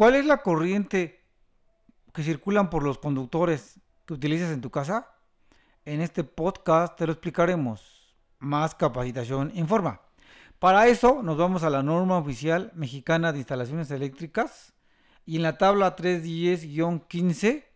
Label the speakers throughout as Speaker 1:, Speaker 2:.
Speaker 1: ¿Cuál es la corriente que circulan por los conductores que utilizas en tu casa? En este podcast te lo explicaremos. Más capacitación informa. Para eso nos vamos a la norma oficial mexicana de instalaciones eléctricas y en la tabla 310-15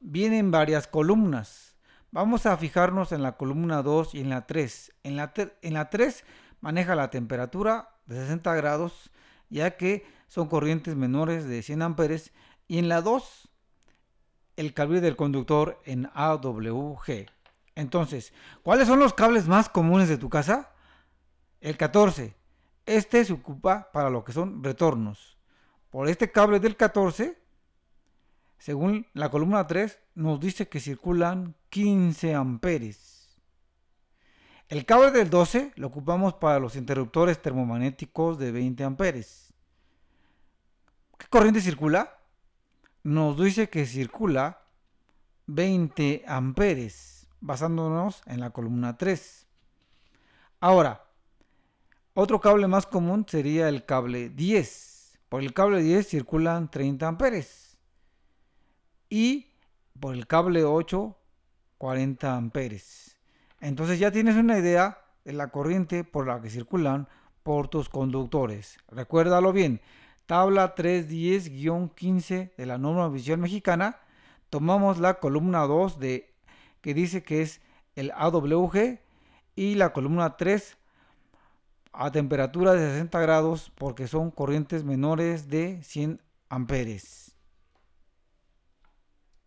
Speaker 1: vienen varias columnas. Vamos a fijarnos en la columna 2 y en la 3. En la, en la 3 maneja la temperatura de 60 grados ya que son corrientes menores de 100 amperes y en la 2 el cable del conductor en AWG. Entonces, ¿cuáles son los cables más comunes de tu casa? El 14. Este se ocupa para lo que son retornos. Por este cable del 14, según la columna 3, nos dice que circulan 15 amperes. El cable del 12 lo ocupamos para los interruptores termomagnéticos de 20 amperes. ¿Qué corriente circula? Nos dice que circula 20 amperes, basándonos en la columna 3. Ahora, otro cable más común sería el cable 10. Por el cable 10 circulan 30 amperes. Y por el cable 8, 40 amperes. Entonces ya tienes una idea de la corriente por la que circulan por tus conductores. Recuérdalo bien, tabla 310-15 de la norma oficial mexicana, tomamos la columna 2 de que dice que es el AWG y la columna 3 a temperatura de 60 grados porque son corrientes menores de 100 amperes.